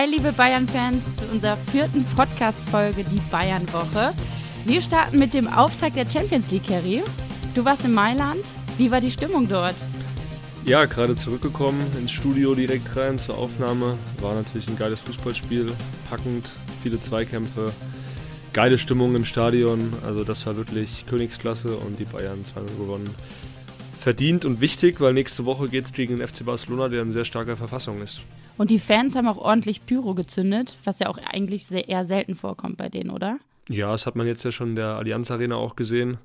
Hi, liebe Bayern-Fans, zu unserer vierten Podcast-Folge, die Bayern-Woche. Wir starten mit dem Auftakt der Champions League, Harry. Du warst in Mailand. Wie war die Stimmung dort? Ja, gerade zurückgekommen ins Studio direkt rein zur Aufnahme. War natürlich ein geiles Fußballspiel, packend, viele Zweikämpfe, geile Stimmung im Stadion. Also das war wirklich Königsklasse und die Bayern 2 gewonnen. Verdient und wichtig, weil nächste Woche geht es gegen den FC Barcelona, der in sehr starker Verfassung ist. Und die Fans haben auch ordentlich Pyro gezündet, was ja auch eigentlich sehr, eher selten vorkommt bei denen, oder? Ja, das hat man jetzt ja schon in der Allianz Arena auch gesehen.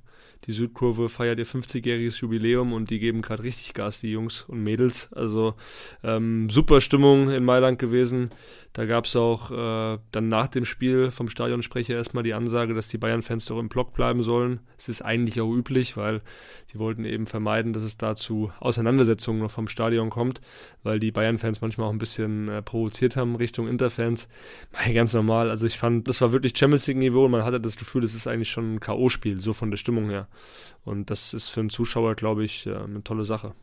Die Südkurve feiert ihr 50-jähriges Jubiläum und die geben gerade richtig Gas, die Jungs und Mädels. Also ähm, super Stimmung in Mailand gewesen. Da gab es auch äh, dann nach dem Spiel vom Stadionsprecher erstmal die Ansage, dass die Bayern-Fans doch im Block bleiben sollen. Es ist eigentlich auch üblich, weil die wollten eben vermeiden, dass es da zu Auseinandersetzungen noch vom Stadion kommt, weil die Bayern-Fans manchmal auch ein bisschen äh, provoziert haben Richtung Interfans. Ganz normal. Also ich fand, das war wirklich Champions League-Niveau und man hatte das Gefühl, es ist eigentlich schon ein K.O.-Spiel, so von der Stimmung her. Und das ist für einen Zuschauer, glaube ich, äh, eine tolle Sache.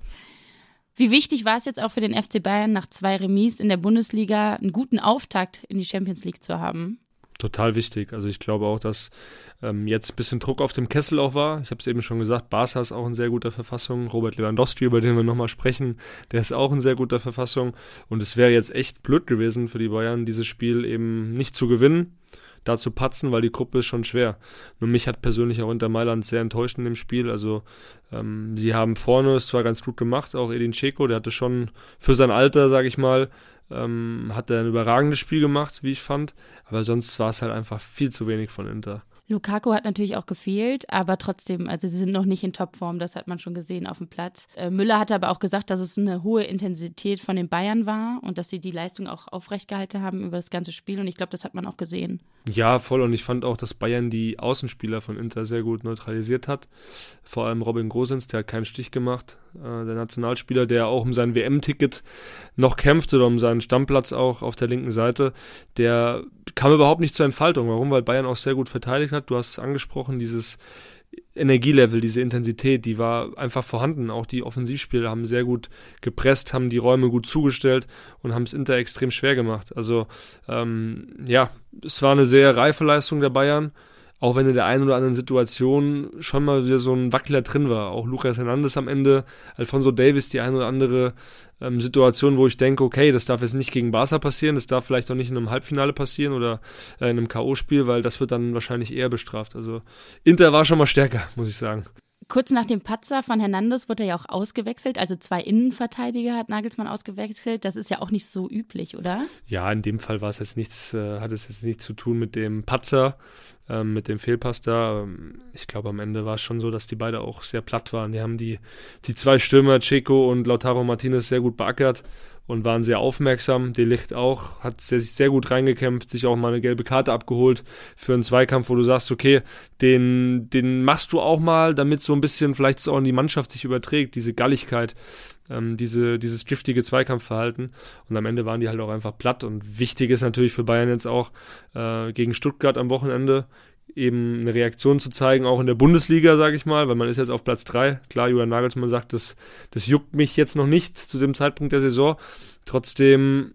Wie wichtig war es jetzt auch für den FC Bayern, nach zwei Remis in der Bundesliga einen guten Auftakt in die Champions League zu haben? Total wichtig. Also ich glaube auch, dass ähm, jetzt ein bisschen Druck auf dem Kessel auch war. Ich habe es eben schon gesagt, Barca ist auch in sehr guter Verfassung. Robert Lewandowski, über den wir nochmal sprechen, der ist auch in sehr guter Verfassung. Und es wäre jetzt echt blöd gewesen für die Bayern, dieses Spiel eben nicht zu gewinnen da zu patzen, weil die Gruppe ist schon schwer. Nur mich hat persönlich auch Inter Mailand sehr enttäuscht in dem Spiel. Also ähm, sie haben vorne es zwar ganz gut gemacht, auch Edin Dzeko, der hatte schon für sein Alter, sage ich mal, ähm, hat er ein überragendes Spiel gemacht, wie ich fand. Aber sonst war es halt einfach viel zu wenig von Inter. Lukaku hat natürlich auch gefehlt, aber trotzdem, also sie sind noch nicht in Topform, das hat man schon gesehen auf dem Platz. Äh, Müller hatte aber auch gesagt, dass es eine hohe Intensität von den Bayern war und dass sie die Leistung auch aufrecht gehalten haben über das ganze Spiel und ich glaube, das hat man auch gesehen. Ja, voll und ich fand auch, dass Bayern die Außenspieler von Inter sehr gut neutralisiert hat. Vor allem Robin Gosens, der hat keinen Stich gemacht. Äh, der Nationalspieler, der auch um sein WM-Ticket noch kämpft oder um seinen Stammplatz auch auf der linken Seite, der kam überhaupt nicht zur Entfaltung. Warum? Weil Bayern auch sehr gut verteidigt hat. Du hast es angesprochen, dieses Energielevel, diese Intensität, die war einfach vorhanden. Auch die Offensivspieler haben sehr gut gepresst, haben die Räume gut zugestellt und haben es Inter extrem schwer gemacht. Also ähm, ja, es war eine sehr reife Leistung der Bayern auch wenn in der einen oder anderen Situation schon mal wieder so ein Wackler drin war. Auch Lucas Hernandez am Ende, Alfonso Davis, die eine oder andere ähm, Situation, wo ich denke, okay, das darf jetzt nicht gegen Barca passieren, das darf vielleicht auch nicht in einem Halbfinale passieren oder äh, in einem K.O.-Spiel, weil das wird dann wahrscheinlich eher bestraft. Also Inter war schon mal stärker, muss ich sagen. Kurz nach dem Patzer von Hernandez wurde er ja auch ausgewechselt. Also zwei Innenverteidiger hat Nagelsmann ausgewechselt. Das ist ja auch nicht so üblich, oder? Ja, in dem Fall war es jetzt nichts, äh, hat es jetzt nichts zu tun mit dem Patzer, ähm, mit dem Fehlpass da. Ähm, ich glaube, am Ende war es schon so, dass die beide auch sehr platt waren. Die haben die, die zwei Stürmer, Checo und Lautaro Martinez, sehr gut beackert und waren sehr aufmerksam. De Licht auch, hat sich sehr gut reingekämpft, sich auch mal eine gelbe Karte abgeholt für einen Zweikampf, wo du sagst, okay, den, den machst du auch mal, damit so ein bisschen vielleicht auch in die Mannschaft sich überträgt, diese Galligkeit, ähm, diese, dieses giftige Zweikampfverhalten. Und am Ende waren die halt auch einfach platt. Und wichtig ist natürlich für Bayern jetzt auch äh, gegen Stuttgart am Wochenende eben eine Reaktion zu zeigen, auch in der Bundesliga, sage ich mal, weil man ist jetzt auf Platz 3. Klar, Julian Nagelsmann sagt, das, das juckt mich jetzt noch nicht zu dem Zeitpunkt der Saison. Trotzdem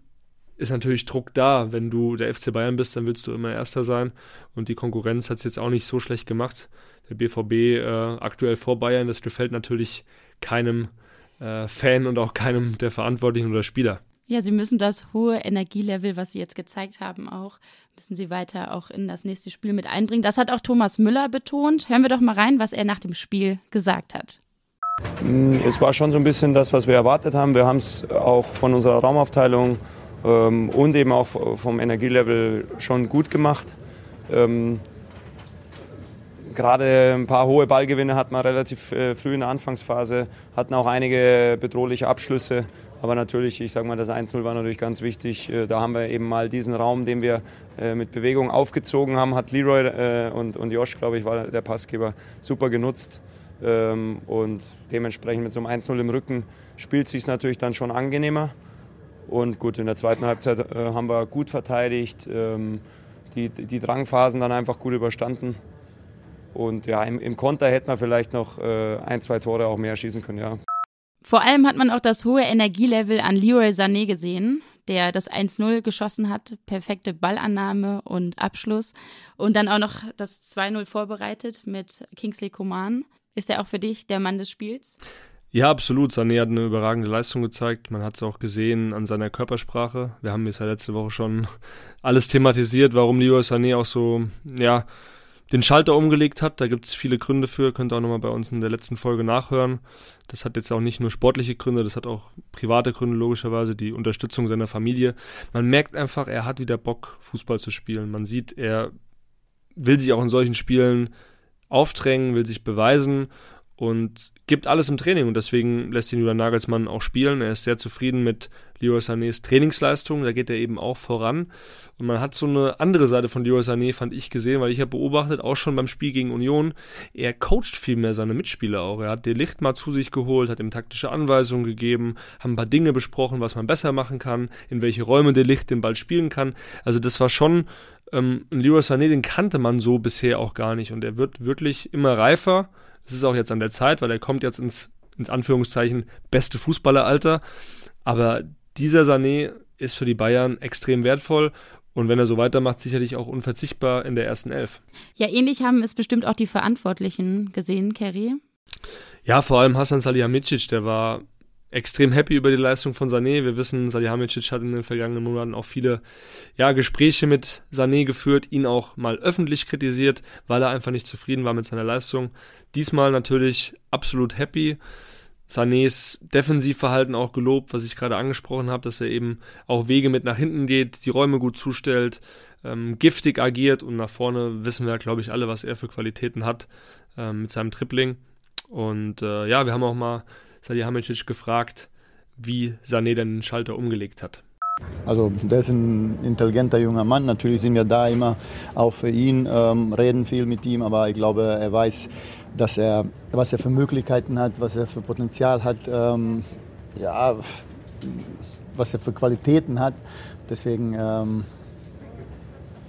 ist natürlich Druck da. Wenn du der FC Bayern bist, dann willst du immer Erster sein. Und die Konkurrenz hat es jetzt auch nicht so schlecht gemacht. Der BVB äh, aktuell vor Bayern, das gefällt natürlich keinem äh, Fan und auch keinem der Verantwortlichen oder Spieler. Ja, Sie müssen das hohe Energielevel, was Sie jetzt gezeigt haben, auch, müssen Sie weiter auch in das nächste Spiel mit einbringen. Das hat auch Thomas Müller betont. Hören wir doch mal rein, was er nach dem Spiel gesagt hat. Mm, es war schon so ein bisschen das, was wir erwartet haben. Wir haben es auch von unserer Raumaufteilung ähm, und eben auch vom Energielevel schon gut gemacht. Ähm, Gerade ein paar hohe Ballgewinne hatten wir relativ äh, früh in der Anfangsphase, hatten auch einige bedrohliche Abschlüsse. Aber natürlich, ich sage mal, das 1-0 war natürlich ganz wichtig. Äh, da haben wir eben mal diesen Raum, den wir äh, mit Bewegung aufgezogen haben, hat Leroy äh, und, und Josh, glaube ich, war der Passgeber, super genutzt. Ähm, und dementsprechend mit so einem 1-0 im Rücken spielt es sich natürlich dann schon angenehmer. Und gut, in der zweiten Halbzeit haben wir gut verteidigt, ähm, die, die Drangphasen dann einfach gut überstanden. Und ja, im, im Konter hätten wir vielleicht noch ein, zwei Tore auch mehr schießen können, ja. Vor allem hat man auch das hohe Energielevel an Leroy Sané gesehen. der das 1-0 geschossen hat. Perfekte Ballannahme und Abschluss. Und dann auch noch das 2-0 vorbereitet mit Kingsley Coman. Ist er auch für dich der Mann des Spiels? Ja, absolut. Sané hat eine überragende Leistung gezeigt. Man hat es auch gesehen an seiner Körpersprache. Wir haben es ja letzte Woche schon alles thematisiert, warum Leroy Sané auch so, ja, den Schalter umgelegt hat. Da gibt es viele Gründe für. Könnt ihr auch nochmal bei uns in der letzten Folge nachhören. Das hat jetzt auch nicht nur sportliche Gründe, das hat auch private Gründe, logischerweise, die Unterstützung seiner Familie. Man merkt einfach, er hat wieder Bock, Fußball zu spielen. Man sieht, er will sich auch in solchen Spielen aufdrängen, will sich beweisen und gibt alles im Training und deswegen lässt ihn Julian Nagelsmann auch spielen. Er ist sehr zufrieden mit Leroy Sanés Trainingsleistung, da geht er eben auch voran. Und man hat so eine andere Seite von Leroy Sané, fand ich, gesehen, weil ich habe beobachtet, auch schon beim Spiel gegen Union, er coacht viel mehr seine Mitspieler auch. Er hat den Licht mal zu sich geholt, hat ihm taktische Anweisungen gegeben, haben ein paar Dinge besprochen, was man besser machen kann, in welche Räume der Licht den Ball spielen kann. Also das war schon ähm, Leroy Sané, den kannte man so bisher auch gar nicht und er wird wirklich immer reifer es ist auch jetzt an der Zeit, weil er kommt jetzt ins, ins Anführungszeichen beste Fußballeralter. Aber dieser Sané ist für die Bayern extrem wertvoll und wenn er so weitermacht, sicherlich auch unverzichtbar in der ersten Elf. Ja, ähnlich haben es bestimmt auch die Verantwortlichen gesehen, Kerry. Ja, vor allem Hassan Salihamidzic, der war extrem happy über die Leistung von Sané. Wir wissen, Salihamidzic hat in den vergangenen Monaten auch viele ja, Gespräche mit Sané geführt, ihn auch mal öffentlich kritisiert, weil er einfach nicht zufrieden war mit seiner Leistung. Diesmal natürlich absolut happy. Sanés Defensivverhalten auch gelobt, was ich gerade angesprochen habe, dass er eben auch Wege mit nach hinten geht, die Räume gut zustellt, ähm, giftig agiert und nach vorne wissen wir, glaube ich, alle, was er für Qualitäten hat ähm, mit seinem Tripling. Und äh, ja, wir haben auch mal Salihamidzic gefragt, wie Sané den Schalter umgelegt hat. Also der ist ein intelligenter junger Mann. Natürlich sind wir da immer auch für ihn, ähm, reden viel mit ihm, aber ich glaube, er weiß, dass er, was er für Möglichkeiten hat, was er für Potenzial hat, ähm, ja, was er für Qualitäten hat. Deswegen ähm,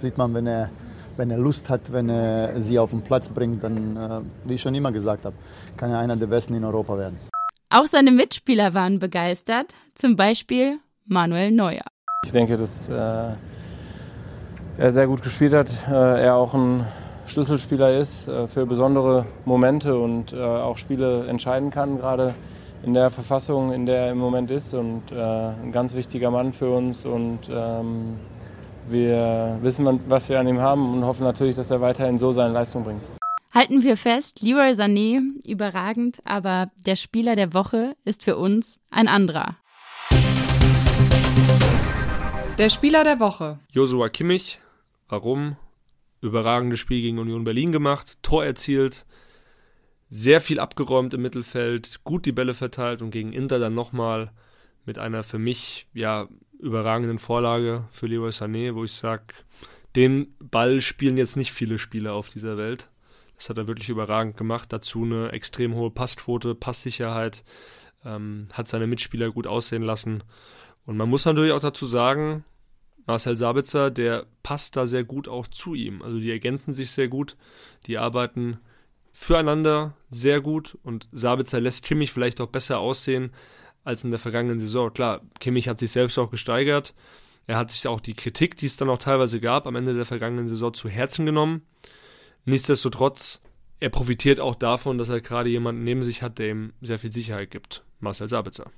sieht man, wenn er, wenn er Lust hat, wenn er sie auf den Platz bringt, dann, äh, wie ich schon immer gesagt habe, kann er einer der Besten in Europa werden. Auch seine Mitspieler waren begeistert, zum Beispiel Manuel Neuer. Ich denke, dass äh, er sehr gut gespielt hat. Äh, er auch ein Schlüsselspieler ist äh, für besondere Momente und äh, auch Spiele entscheiden kann, gerade in der Verfassung, in der er im Moment ist. Und äh, ein ganz wichtiger Mann für uns. Und ähm, wir wissen, was wir an ihm haben und hoffen natürlich, dass er weiterhin so seine Leistung bringt. Halten wir fest, Leroy Sané, überragend, aber der Spieler der Woche ist für uns ein anderer. Der Spieler der Woche. Josua Kimmich. Warum? Überragendes Spiel gegen Union Berlin gemacht, Tor erzielt, sehr viel abgeräumt im Mittelfeld, gut die Bälle verteilt und gegen Inter dann nochmal mit einer für mich ja überragenden Vorlage für Leroy Sané, wo ich sage, den Ball spielen jetzt nicht viele Spieler auf dieser Welt. Das hat er wirklich überragend gemacht. Dazu eine extrem hohe Passquote, Passsicherheit, ähm, hat seine Mitspieler gut aussehen lassen. Und man muss natürlich auch dazu sagen, Marcel Sabitzer, der passt da sehr gut auch zu ihm. Also die ergänzen sich sehr gut, die arbeiten füreinander sehr gut und Sabitzer lässt Kimmich vielleicht auch besser aussehen als in der vergangenen Saison. Klar, Kimmich hat sich selbst auch gesteigert. Er hat sich auch die Kritik, die es dann auch teilweise gab, am Ende der vergangenen Saison zu Herzen genommen. Nichtsdestotrotz, er profitiert auch davon, dass er gerade jemanden neben sich hat, der ihm sehr viel Sicherheit gibt. Marcel Sabitzer.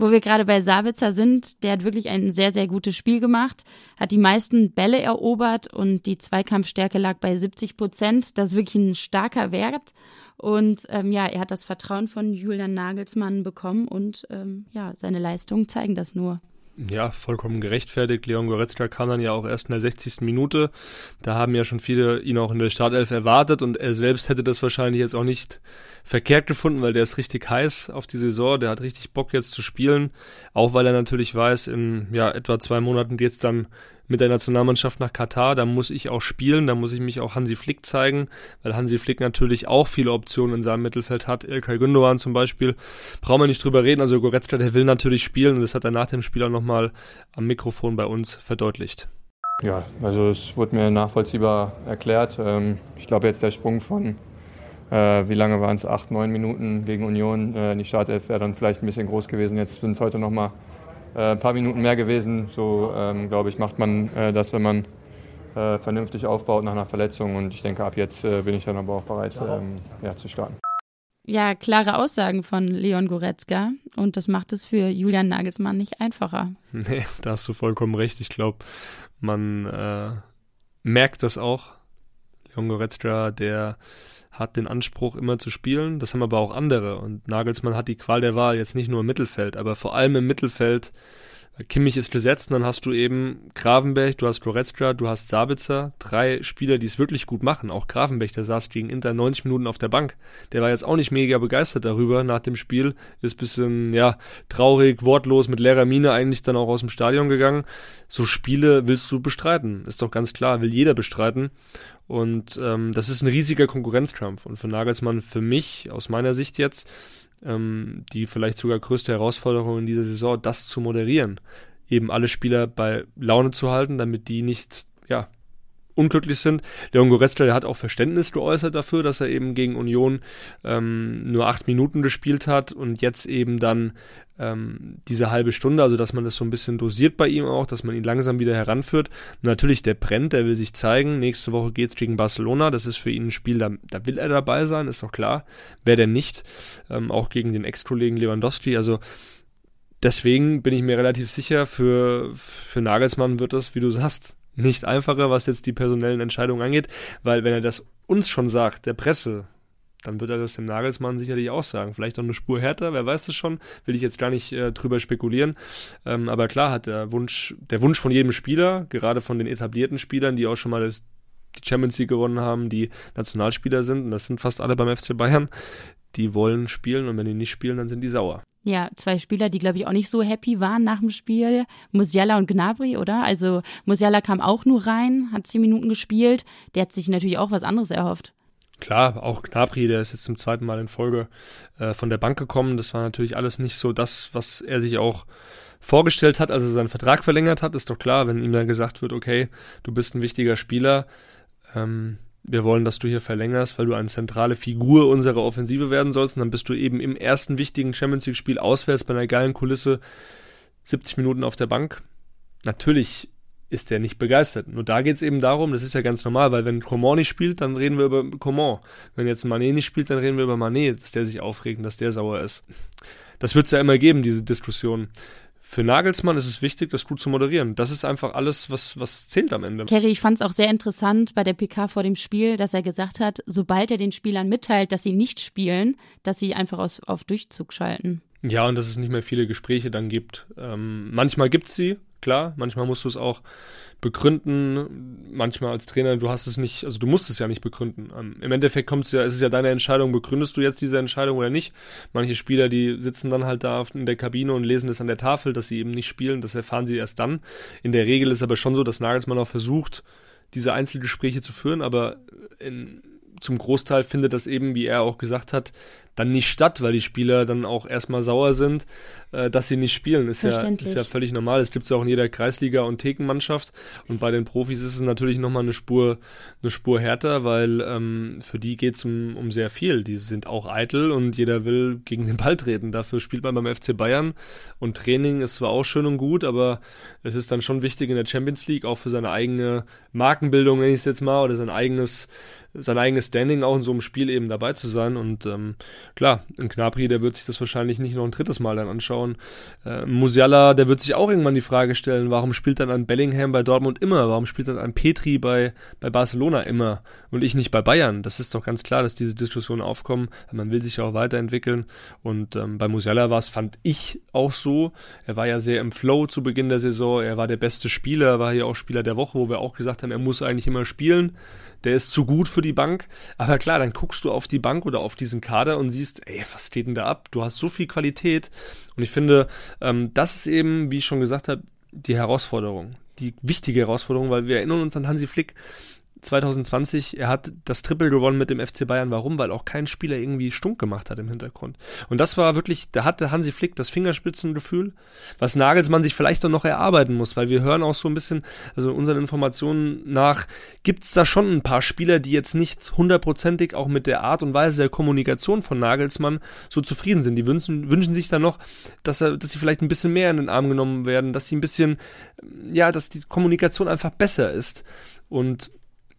Wo wir gerade bei Sabitzer sind, der hat wirklich ein sehr, sehr gutes Spiel gemacht, hat die meisten Bälle erobert und die Zweikampfstärke lag bei 70 Prozent. Das ist wirklich ein starker Wert. Und ähm, ja, er hat das Vertrauen von Julian Nagelsmann bekommen und ähm, ja, seine Leistungen zeigen das nur. Ja, vollkommen gerechtfertigt. Leon Goretzka kam dann ja auch erst in der 60. Minute. Da haben ja schon viele ihn auch in der Startelf erwartet und er selbst hätte das wahrscheinlich jetzt auch nicht verkehrt gefunden, weil der ist richtig heiß auf die Saison. Der hat richtig Bock jetzt zu spielen. Auch weil er natürlich weiß, in ja, etwa zwei Monaten geht's dann mit der Nationalmannschaft nach Katar, da muss ich auch spielen, da muss ich mich auch Hansi Flick zeigen, weil Hansi Flick natürlich auch viele Optionen in seinem Mittelfeld hat. Ilkay Gündogan zum Beispiel, brauchen wir nicht drüber reden, also Goretzka, der will natürlich spielen und das hat er nach dem Spiel auch nochmal am Mikrofon bei uns verdeutlicht. Ja, also es wurde mir nachvollziehbar erklärt. Ähm, ich glaube jetzt der Sprung von, äh, wie lange waren es, acht, neun Minuten gegen Union, äh, in die Startelf wäre dann vielleicht ein bisschen groß gewesen. Jetzt sind es heute nochmal ein paar Minuten mehr gewesen. So, ähm, glaube ich, macht man äh, das, wenn man äh, vernünftig aufbaut nach einer Verletzung. Und ich denke, ab jetzt äh, bin ich dann aber auch bereit, ähm, ja, zu starten. Ja, klare Aussagen von Leon Goretzka und das macht es für Julian Nagelsmann nicht einfacher. Nee, da hast du vollkommen recht. Ich glaube, man äh, merkt das auch. Leon Goretzka, der hat den Anspruch, immer zu spielen. Das haben aber auch andere. Und Nagelsmann hat die Qual der Wahl jetzt nicht nur im Mittelfeld, aber vor allem im Mittelfeld Kimmich ist gesetzt und dann hast du eben Gravenberg, du hast Goretzka, du hast Sabitzer, drei Spieler, die es wirklich gut machen. Auch Gravenberg, der saß gegen Inter 90 Minuten auf der Bank. Der war jetzt auch nicht mega begeistert darüber nach dem Spiel. Ist bisschen, ja, traurig, wortlos, mit leerer Miene eigentlich dann auch aus dem Stadion gegangen. So Spiele willst du bestreiten. Ist doch ganz klar, will jeder bestreiten. Und ähm, das ist ein riesiger Konkurrenzkampf. Und für Nagelsmann, für mich, aus meiner Sicht jetzt, ähm, die vielleicht sogar größte Herausforderung in dieser Saison, das zu moderieren. Eben alle Spieler bei Laune zu halten, damit die nicht, ja, unglücklich sind. Leon Goretzka, der hat auch Verständnis geäußert dafür, dass er eben gegen Union ähm, nur acht Minuten gespielt hat und jetzt eben dann ähm, diese halbe Stunde, also dass man das so ein bisschen dosiert bei ihm auch, dass man ihn langsam wieder heranführt. Natürlich, der brennt, der will sich zeigen. Nächste Woche geht's gegen Barcelona. Das ist für ihn ein Spiel, da, da will er dabei sein, ist doch klar. Wer denn nicht? Ähm, auch gegen den Ex-Kollegen Lewandowski. Also deswegen bin ich mir relativ sicher, für, für Nagelsmann wird das, wie du sagst, nicht einfacher, was jetzt die personellen Entscheidungen angeht, weil wenn er das uns schon sagt, der Presse, dann wird er das dem Nagelsmann sicherlich auch sagen. Vielleicht auch eine Spur härter, wer weiß das schon, will ich jetzt gar nicht äh, drüber spekulieren. Ähm, aber klar hat der Wunsch, der Wunsch von jedem Spieler, gerade von den etablierten Spielern, die auch schon mal das, die Champions League gewonnen haben, die Nationalspieler sind, und das sind fast alle beim FC Bayern, die wollen spielen und wenn die nicht spielen, dann sind die sauer. Ja, zwei Spieler, die, glaube ich, auch nicht so happy waren nach dem Spiel. Musiala und Gnabry, oder? Also Musiala kam auch nur rein, hat zehn Minuten gespielt. Der hat sich natürlich auch was anderes erhofft. Klar, auch Gnabry, der ist jetzt zum zweiten Mal in Folge äh, von der Bank gekommen. Das war natürlich alles nicht so das, was er sich auch vorgestellt hat, als er seinen Vertrag verlängert hat. Ist doch klar, wenn ihm dann gesagt wird, okay, du bist ein wichtiger Spieler, ähm, wir wollen, dass du hier verlängerst, weil du eine zentrale Figur unserer Offensive werden sollst. Und dann bist du eben im ersten wichtigen Champions League-Spiel auswärts bei einer geilen Kulisse 70 Minuten auf der Bank. Natürlich ist der nicht begeistert. Nur da geht es eben darum, das ist ja ganz normal, weil wenn Coman nicht spielt, dann reden wir über Coman. Wenn jetzt Manet nicht spielt, dann reden wir über Manet, dass der sich aufregt dass der sauer ist. Das wird es ja immer geben, diese Diskussion für Nagelsmann ist es wichtig, das gut zu moderieren. Das ist einfach alles, was, was zählt am Ende. Kerry, ich fand es auch sehr interessant bei der PK vor dem Spiel, dass er gesagt hat, sobald er den Spielern mitteilt, dass sie nicht spielen, dass sie einfach aus, auf Durchzug schalten. Ja, und dass es nicht mehr viele Gespräche dann gibt. Ähm, manchmal gibt es sie, klar, manchmal musst du es auch begründen. Manchmal als Trainer, du hast es nicht, also du musst es ja nicht begründen. Ähm, Im Endeffekt kommt es ja, es ist ja deine Entscheidung, begründest du jetzt diese Entscheidung oder nicht. Manche Spieler, die sitzen dann halt da in der Kabine und lesen es an der Tafel, dass sie eben nicht spielen. Das erfahren sie erst dann. In der Regel ist aber schon so, dass Nagelsmann auch versucht, diese Einzelgespräche zu führen, aber in, zum Großteil findet das eben, wie er auch gesagt hat, dann nicht statt, weil die Spieler dann auch erstmal sauer sind, äh, dass sie nicht spielen. Ist ja, ist ja völlig normal. Es gibt es ja auch in jeder Kreisliga- und Thekenmannschaft. Und bei den Profis ist es natürlich nochmal eine Spur, eine Spur härter, weil ähm, für die geht es um, um sehr viel. Die sind auch eitel und jeder will gegen den Ball treten. Dafür spielt man beim FC Bayern. Und Training ist zwar auch schön und gut, aber es ist dann schon wichtig in der Champions League, auch für seine eigene Markenbildung, nenne ich es jetzt mal, oder sein eigenes sein eigenes Standing auch in so einem Spiel eben dabei zu sein. Und ähm, klar, ein Knapri, der wird sich das wahrscheinlich nicht noch ein drittes Mal dann anschauen. Äh, Musiala, der wird sich auch irgendwann die Frage stellen, warum spielt dann ein Bellingham bei Dortmund immer? Warum spielt dann ein Petri bei, bei Barcelona immer und ich nicht bei Bayern? Das ist doch ganz klar, dass diese Diskussionen aufkommen. Man will sich ja auch weiterentwickeln. Und ähm, bei Musiala war es, fand ich auch so. Er war ja sehr im Flow zu Beginn der Saison. Er war der beste Spieler, war hier auch Spieler der Woche, wo wir auch gesagt haben, er muss eigentlich immer spielen der ist zu gut für die Bank. Aber klar, dann guckst du auf die Bank oder auf diesen Kader und siehst, ey, was geht denn da ab? Du hast so viel Qualität. Und ich finde, ähm, das ist eben, wie ich schon gesagt habe, die Herausforderung. Die wichtige Herausforderung, weil wir erinnern uns an Hansi Flick. 2020, er hat das Triple gewonnen mit dem FC Bayern. Warum? Weil auch kein Spieler irgendwie stunk gemacht hat im Hintergrund. Und das war wirklich, da hatte Hansi Flick das Fingerspitzengefühl, was Nagelsmann sich vielleicht dann noch erarbeiten muss, weil wir hören auch so ein bisschen, also unseren Informationen nach, gibt es da schon ein paar Spieler, die jetzt nicht hundertprozentig auch mit der Art und Weise der Kommunikation von Nagelsmann so zufrieden sind. Die wünschen, wünschen sich dann noch, dass, er, dass sie vielleicht ein bisschen mehr in den Arm genommen werden, dass sie ein bisschen, ja, dass die Kommunikation einfach besser ist. Und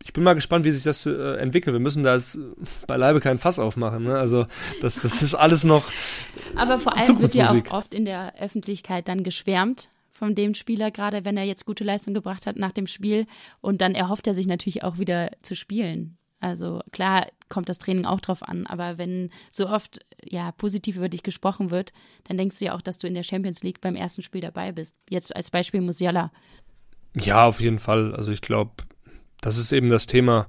ich bin mal gespannt, wie sich das äh, entwickelt. Wir müssen da jetzt beileibe kein Fass aufmachen. Ne? Also das, das ist alles noch. Aber vor allem wird ja auch oft in der Öffentlichkeit dann geschwärmt von dem Spieler, gerade wenn er jetzt gute Leistung gebracht hat nach dem Spiel. Und dann erhofft er sich natürlich auch wieder zu spielen. Also klar kommt das Training auch drauf an, aber wenn so oft ja positiv über dich gesprochen wird, dann denkst du ja auch, dass du in der Champions League beim ersten Spiel dabei bist. Jetzt als Beispiel Musiala. Ja, auf jeden Fall. Also ich glaube, das ist eben das Thema,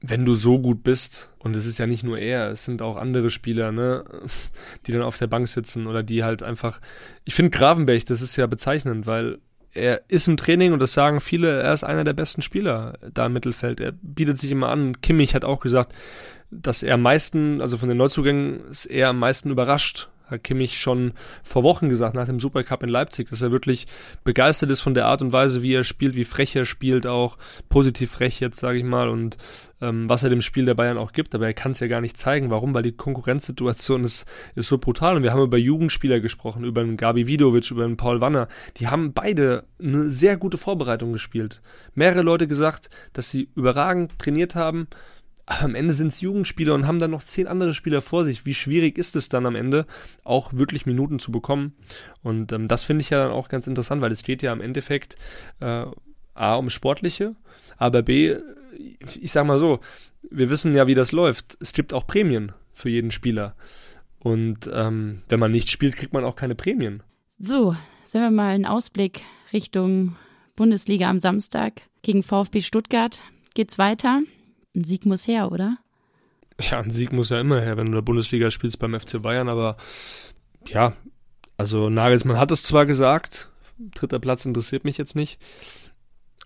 wenn du so gut bist, und es ist ja nicht nur er, es sind auch andere Spieler, ne, die dann auf der Bank sitzen oder die halt einfach. Ich finde Gravenberg, das ist ja bezeichnend, weil er ist im Training und das sagen viele, er ist einer der besten Spieler da im Mittelfeld. Er bietet sich immer an. Kimmich hat auch gesagt, dass er am meisten, also von den Neuzugängen, ist er am meisten überrascht Kimmich schon vor Wochen gesagt, nach dem Supercup in Leipzig, dass er wirklich begeistert ist von der Art und Weise, wie er spielt, wie frech er spielt, auch positiv frech jetzt, sage ich mal, und ähm, was er dem Spiel der Bayern auch gibt. Aber er kann es ja gar nicht zeigen. Warum? Weil die Konkurrenzsituation ist, ist so brutal. Und wir haben über Jugendspieler gesprochen, über einen Gabi Vidovic, über einen Paul Wanner. Die haben beide eine sehr gute Vorbereitung gespielt. Mehrere Leute gesagt, dass sie überragend trainiert haben aber am Ende sind es Jugendspieler und haben dann noch zehn andere Spieler vor sich. Wie schwierig ist es dann am Ende, auch wirklich Minuten zu bekommen? Und ähm, das finde ich ja dann auch ganz interessant, weil es geht ja im Endeffekt äh, A um Sportliche, aber B, ich sag mal so, wir wissen ja, wie das läuft. Es gibt auch Prämien für jeden Spieler. Und ähm, wenn man nicht spielt, kriegt man auch keine Prämien. So, sehen wir mal einen Ausblick Richtung Bundesliga am Samstag gegen VfB Stuttgart. Geht's weiter? Ein Sieg muss her, oder? Ja, ein Sieg muss ja immer her, wenn du in der Bundesliga spielst beim FC Bayern, aber ja, also Nagelsmann hat es zwar gesagt, dritter Platz interessiert mich jetzt nicht,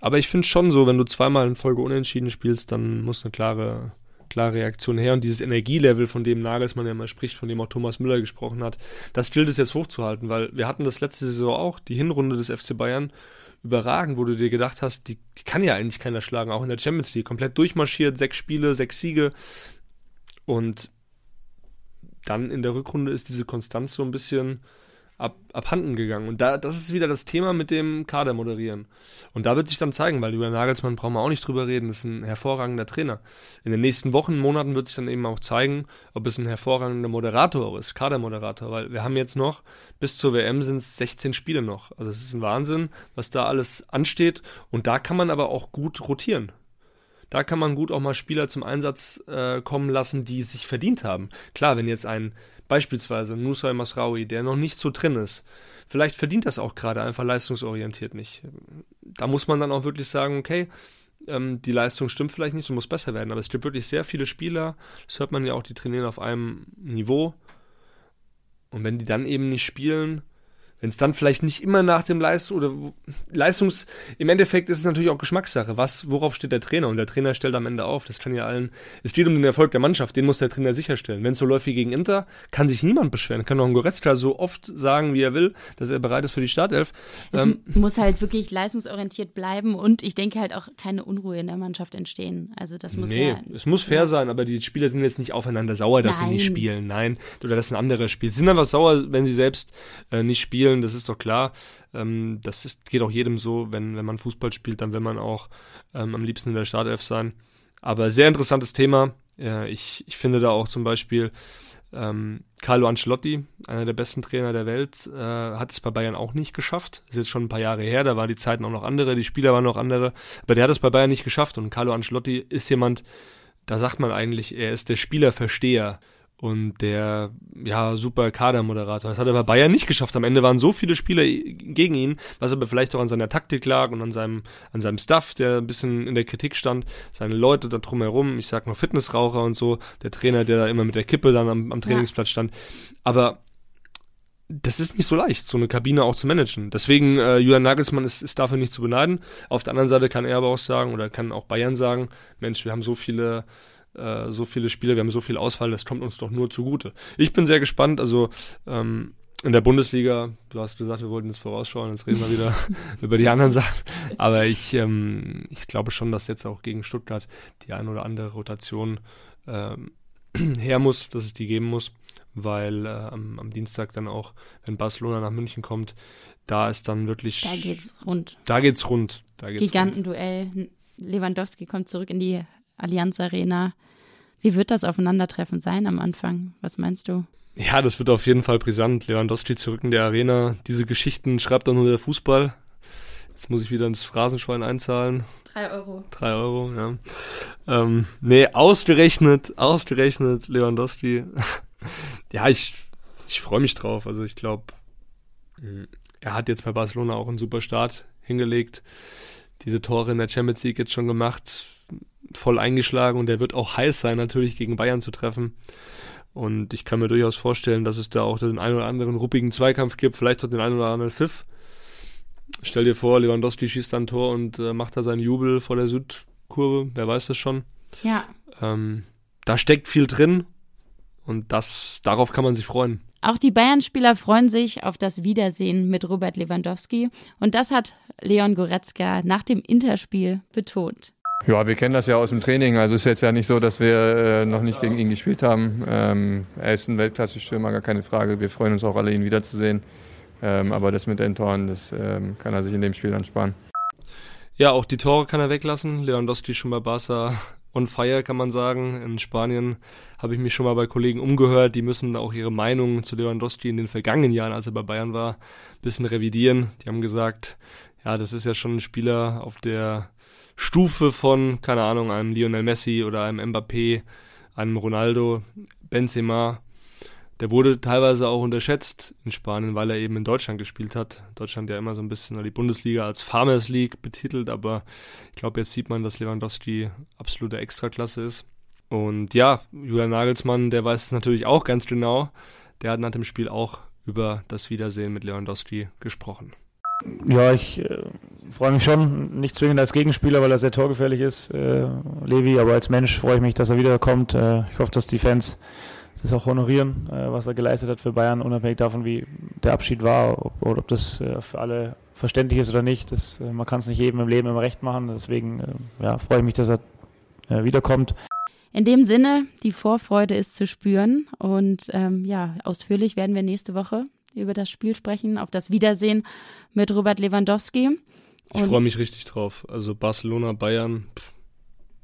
aber ich finde schon so, wenn du zweimal in Folge unentschieden spielst, dann muss eine klare, klare Reaktion her und dieses Energielevel, von dem Nagelsmann ja immer spricht, von dem auch Thomas Müller gesprochen hat, das gilt es jetzt hochzuhalten, weil wir hatten das letzte Saison auch, die Hinrunde des FC Bayern überragend, wo du dir gedacht hast, die, die kann ja eigentlich keiner schlagen, auch in der Champions League. Komplett durchmarschiert, sechs Spiele, sechs Siege. Und dann in der Rückrunde ist diese Konstanz so ein bisschen ab, abhanden gegangen. Und da, das ist wieder das Thema mit dem Kader moderieren. Und da wird sich dann zeigen, weil über Nagelsmann brauchen wir auch nicht drüber reden, das ist ein hervorragender Trainer. In den nächsten Wochen, Monaten wird sich dann eben auch zeigen, ob es ein hervorragender Moderator ist, Kadermoderator, weil wir haben jetzt noch, bis zur WM sind es 16 Spiele noch. Also es ist ein Wahnsinn, was da alles ansteht. Und da kann man aber auch gut rotieren. Da kann man gut auch mal Spieler zum Einsatz äh, kommen lassen, die es sich verdient haben. Klar, wenn jetzt ein Beispielsweise Nusay Masraoui, der noch nicht so drin ist. Vielleicht verdient das auch gerade einfach leistungsorientiert nicht. Da muss man dann auch wirklich sagen, okay, ähm, die Leistung stimmt vielleicht nicht und muss besser werden. Aber es gibt wirklich sehr viele Spieler, das hört man ja auch, die trainieren auf einem Niveau. Und wenn die dann eben nicht spielen, wenn es dann vielleicht nicht immer nach dem Leistung oder Leistungs, im Endeffekt ist es natürlich auch Geschmackssache. Was, worauf steht der Trainer? Und der Trainer stellt am Ende auf. Das kann ja allen, es geht um den Erfolg der Mannschaft, den muss der Trainer sicherstellen. Wenn es so läuft wie gegen Inter, kann sich niemand beschweren. Kann auch ein Goretzka so oft sagen, wie er will, dass er bereit ist für die Startelf. Es ähm, muss halt wirklich leistungsorientiert bleiben und ich denke halt auch keine Unruhe in der Mannschaft entstehen. Also das muss nee, ja. es muss fair ja. sein, aber die Spieler sind jetzt nicht aufeinander sauer, dass Nein. sie nicht spielen. Nein. Oder dass ein anderer spielt. Sie sind einfach sauer, wenn sie selbst äh, nicht spielen spielen, das ist doch klar. Ähm, das ist, geht auch jedem so, wenn, wenn man Fußball spielt, dann will man auch ähm, am liebsten in der Startelf sein. Aber sehr interessantes Thema. Äh, ich, ich finde da auch zum Beispiel ähm, Carlo Ancelotti, einer der besten Trainer der Welt, äh, hat es bei Bayern auch nicht geschafft. Ist jetzt schon ein paar Jahre her, da waren die Zeiten auch noch andere, die Spieler waren noch andere, aber der hat es bei Bayern nicht geschafft. Und Carlo Ancelotti ist jemand, da sagt man eigentlich, er ist der Spielerversteher und der ja super Kadermoderator. Das hat er bei Bayern nicht geschafft. Am Ende waren so viele Spieler gegen ihn, was aber vielleicht auch an seiner Taktik lag und an seinem an seinem Staff, der ein bisschen in der Kritik stand, seine Leute da drumherum, ich sag mal Fitnessraucher und so, der Trainer, der da immer mit der Kippe dann am, am Trainingsplatz stand. Aber das ist nicht so leicht, so eine Kabine auch zu managen. Deswegen, äh, Julian Nagelsmann ist, ist dafür nicht zu beneiden. Auf der anderen Seite kann er aber auch sagen, oder kann auch Bayern sagen, Mensch, wir haben so viele äh, so viele Spieler, wir haben so viel Auswahl, das kommt uns doch nur zugute. Ich bin sehr gespannt, also ähm, in der Bundesliga, du hast gesagt, wir wollten jetzt vorausschauen, jetzt reden wir wieder über die anderen Sachen. Aber ich, ähm, ich glaube schon, dass jetzt auch gegen Stuttgart die ein oder andere Rotation ähm, her muss, dass es die geben muss, weil äh, am, am, Dienstag dann auch, wenn Barcelona nach München kommt, da ist dann wirklich. Da geht's rund. Da geht's rund. Da geht's Gigantenduell. Rund. Lewandowski kommt zurück in die Allianz Arena. Wie wird das Aufeinandertreffen sein am Anfang? Was meinst du? Ja, das wird auf jeden Fall brisant. Lewandowski zurück in der Arena. Diese Geschichten schreibt doch nur der Fußball. Jetzt muss ich wieder ins Phrasenschwein einzahlen. Drei Euro. Drei Euro, ja. Ähm, nee, ausgerechnet, ausgerechnet Lewandowski. ja, ich, ich freue mich drauf. Also ich glaube, er hat jetzt bei Barcelona auch einen super Start hingelegt. Diese Tore in der Champions League jetzt schon gemacht, voll eingeschlagen und er wird auch heiß sein, natürlich gegen Bayern zu treffen. Und ich kann mir durchaus vorstellen, dass es da auch den einen oder anderen ruppigen Zweikampf gibt, vielleicht auch den einen oder anderen Pfiff. Stell dir vor, Lewandowski schießt dann ein Tor und äh, macht da seinen Jubel vor der Südkurve, wer weiß das schon. Ja. Ähm, da steckt viel drin und das, darauf kann man sich freuen. Auch die Bayern-Spieler freuen sich auf das Wiedersehen mit Robert Lewandowski und das hat Leon Goretzka nach dem Interspiel betont. Ja, wir kennen das ja aus dem Training. Also es ist jetzt ja nicht so, dass wir äh, noch nicht gegen ihn gespielt haben. Ähm, er ist ein Weltklasse-Stürmer, gar keine Frage. Wir freuen uns auch alle, ihn wiederzusehen. Ähm, aber das mit den Toren, das ähm, kann er sich in dem Spiel dann sparen. Ja, auch die Tore kann er weglassen. Lewandowski schon bei Barca on fire, kann man sagen. In Spanien habe ich mich schon mal bei Kollegen umgehört. Die müssen auch ihre Meinung zu Lewandowski in den vergangenen Jahren, als er bei Bayern war, ein bisschen revidieren. Die haben gesagt, ja, das ist ja schon ein Spieler auf der Stufe von, keine Ahnung, einem Lionel Messi oder einem Mbappé, einem Ronaldo, Benzema. Der wurde teilweise auch unterschätzt in Spanien, weil er eben in Deutschland gespielt hat. Deutschland ja immer so ein bisschen die Bundesliga als Farmers League betitelt, aber ich glaube, jetzt sieht man, dass Lewandowski absolute Extraklasse ist. Und ja, Julian Nagelsmann, der weiß es natürlich auch ganz genau. Der hat nach dem Spiel auch über das Wiedersehen mit Lewandowski gesprochen. Ja, ich äh, freue mich schon, nicht zwingend als Gegenspieler, weil er sehr torgefährlich ist, äh, Levi, aber als Mensch freue ich mich, dass er wiederkommt. Äh, ich hoffe, dass die Fans das auch honorieren, äh, was er geleistet hat für Bayern, unabhängig davon, wie der Abschied war ob, oder ob das äh, für alle verständlich ist oder nicht. Das, äh, man kann es nicht jedem im Leben immer recht machen, deswegen ja, freue ich mich, dass er wiederkommt. In dem Sinne, die Vorfreude ist zu spüren und ähm, ja, ausführlich werden wir nächste Woche über das Spiel sprechen, auf das Wiedersehen mit Robert Lewandowski. Ich freue mich richtig drauf. Also Barcelona, Bayern,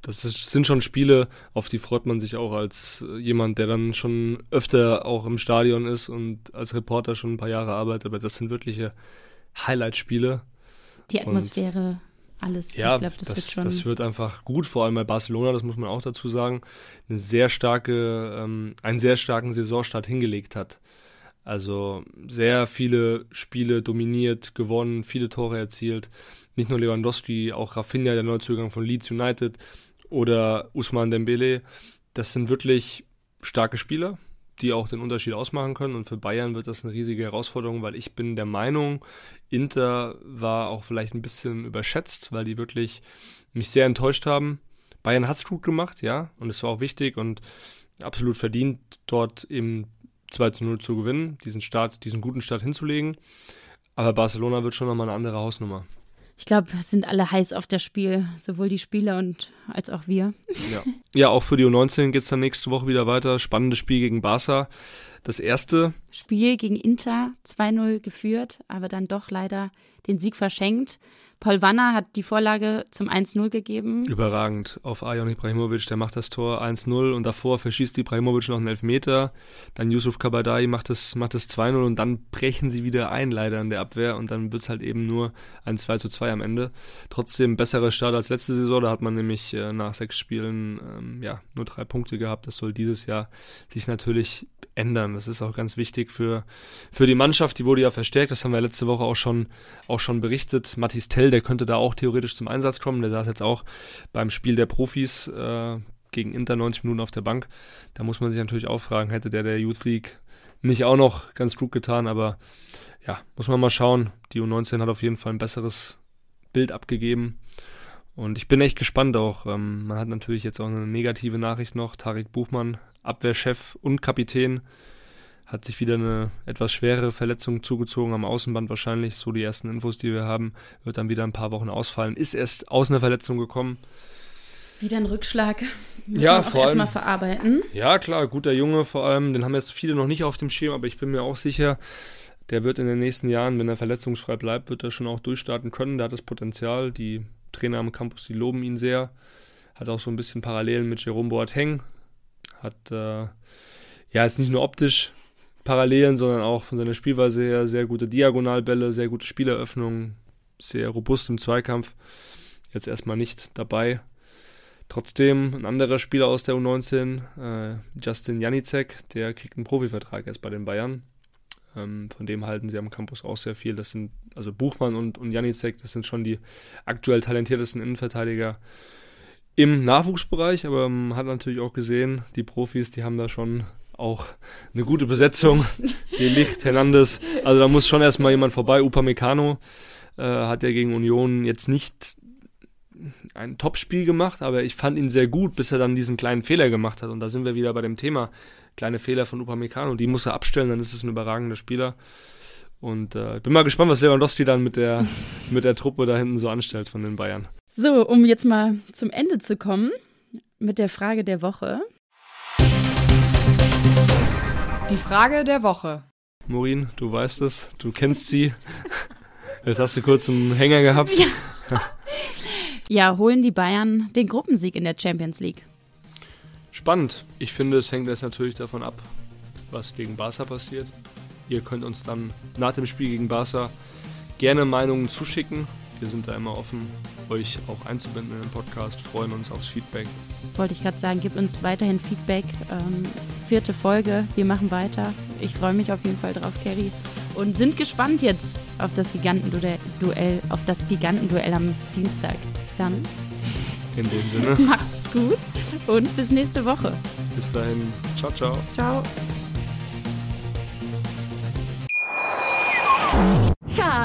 das ist, sind schon Spiele, auf die freut man sich auch als äh, jemand, der dann schon öfter auch im Stadion ist und als Reporter schon ein paar Jahre arbeitet. Aber das sind wirkliche Highlight-Spiele. Die Atmosphäre, und, alles. Ja, ich glaub, das, das, wird schon das wird einfach gut, vor allem bei Barcelona, das muss man auch dazu sagen, eine sehr starke, ähm, einen sehr starken Saisonstart hingelegt hat. Also sehr viele Spiele dominiert, gewonnen, viele Tore erzielt. Nicht nur Lewandowski, auch Rafinha, der Neuzugang von Leeds United oder Usman Dembele. Das sind wirklich starke Spieler, die auch den Unterschied ausmachen können. Und für Bayern wird das eine riesige Herausforderung, weil ich bin der Meinung, Inter war auch vielleicht ein bisschen überschätzt, weil die wirklich mich sehr enttäuscht haben. Bayern hat es gut gemacht, ja, und es war auch wichtig und absolut verdient, dort eben 2 zu 0 zu gewinnen, diesen Start, diesen guten Start hinzulegen. Aber Barcelona wird schon nochmal eine andere Hausnummer. Ich glaube, wir sind alle heiß auf das Spiel, sowohl die Spieler und als auch wir. Ja, ja auch für die U19 geht es dann nächste Woche wieder weiter. Spannendes Spiel gegen Barca. Das erste Spiel gegen Inter 2-0 geführt, aber dann doch leider den Sieg verschenkt. Paul Wanner hat die Vorlage zum 1-0 gegeben. Überragend auf Ajon Ibrahimovic, der macht das Tor 1-0 und davor verschießt Ibrahimovic noch einen Elfmeter. Dann Yusuf Kabadai macht das, macht das 2-0 und dann brechen sie wieder ein, leider in der Abwehr und dann wird es halt eben nur ein 2-2 am Ende. Trotzdem besserer Start als letzte Saison, da hat man nämlich äh, nach sechs Spielen ähm, ja, nur drei Punkte gehabt. Das soll dieses Jahr sich natürlich ändern. Das ist auch ganz wichtig für, für die Mannschaft. Die wurde ja verstärkt. Das haben wir letzte Woche auch schon, auch schon berichtet. Mathis Tell, der könnte da auch theoretisch zum Einsatz kommen. Der saß jetzt auch beim Spiel der Profis äh, gegen Inter 90 Minuten auf der Bank. Da muss man sich natürlich auch fragen, hätte der der Youth League nicht auch noch ganz gut getan, aber ja, muss man mal schauen. Die U19 hat auf jeden Fall ein besseres Bild abgegeben. Und ich bin echt gespannt auch. Ähm, man hat natürlich jetzt auch eine negative Nachricht noch. Tarik Buchmann, Abwehrchef und Kapitän, hat sich wieder eine etwas schwere Verletzung zugezogen am Außenband wahrscheinlich. So die ersten Infos, die wir haben. Wird dann wieder ein paar Wochen ausfallen. Ist erst aus einer Verletzung gekommen. Wieder ein Rückschlag. Muss ja, vor allem. Erstmal verarbeiten. Ja, klar, guter Junge vor allem. Den haben jetzt viele noch nicht auf dem Schirm, aber ich bin mir auch sicher, der wird in den nächsten Jahren, wenn er verletzungsfrei bleibt, wird er schon auch durchstarten können. Der hat das Potenzial. Die Trainer am Campus, die loben ihn sehr. Hat auch so ein bisschen Parallelen mit Jerome Boateng. Hat, äh, ja, jetzt nicht nur optisch Parallelen, sondern auch von seiner Spielweise her sehr gute Diagonalbälle, sehr gute Spieleröffnungen, sehr robust im Zweikampf. Jetzt erstmal nicht dabei. Trotzdem ein anderer Spieler aus der U19, äh, Justin Janicek, der kriegt einen Profivertrag erst bei den Bayern. Ähm, von dem halten sie am Campus auch sehr viel. Das sind also Buchmann und, und Janicek, das sind schon die aktuell talentiertesten Innenverteidiger im Nachwuchsbereich, aber man hat natürlich auch gesehen, die Profis, die haben da schon auch eine gute Besetzung. Die Licht, Hernandez, also da muss schon erstmal jemand vorbei. Upamecano äh, hat ja gegen Union jetzt nicht ein Top-Spiel gemacht, aber ich fand ihn sehr gut, bis er dann diesen kleinen Fehler gemacht hat. Und da sind wir wieder bei dem Thema kleine Fehler von Upamecano. Die muss er abstellen, dann ist es ein überragender Spieler. Und äh, ich bin mal gespannt, was Lewandowski dann mit der, mit der Truppe da hinten so anstellt von den Bayern. So, um jetzt mal zum Ende zu kommen mit der Frage der Woche. Die Frage der Woche. Morin, du weißt es, du kennst sie. Jetzt hast du kurz einen Hänger gehabt. Ja. ja, holen die Bayern den Gruppensieg in der Champions League? Spannend. Ich finde, es hängt jetzt natürlich davon ab, was gegen Barca passiert. Ihr könnt uns dann nach dem Spiel gegen Barca gerne Meinungen zuschicken. Wir sind da immer offen, euch auch einzubinden in den Podcast. Freuen uns aufs Feedback. Wollte ich gerade sagen, gebt uns weiterhin Feedback. Ähm, vierte Folge, wir machen weiter. Ich freue mich auf jeden Fall drauf, Kerry. Und sind gespannt jetzt auf das Gigantenduell, auf das Gigantenduell am Dienstag. Dann. In dem Sinne. Macht's gut und bis nächste Woche. Bis dahin. Ciao, ciao. Ciao.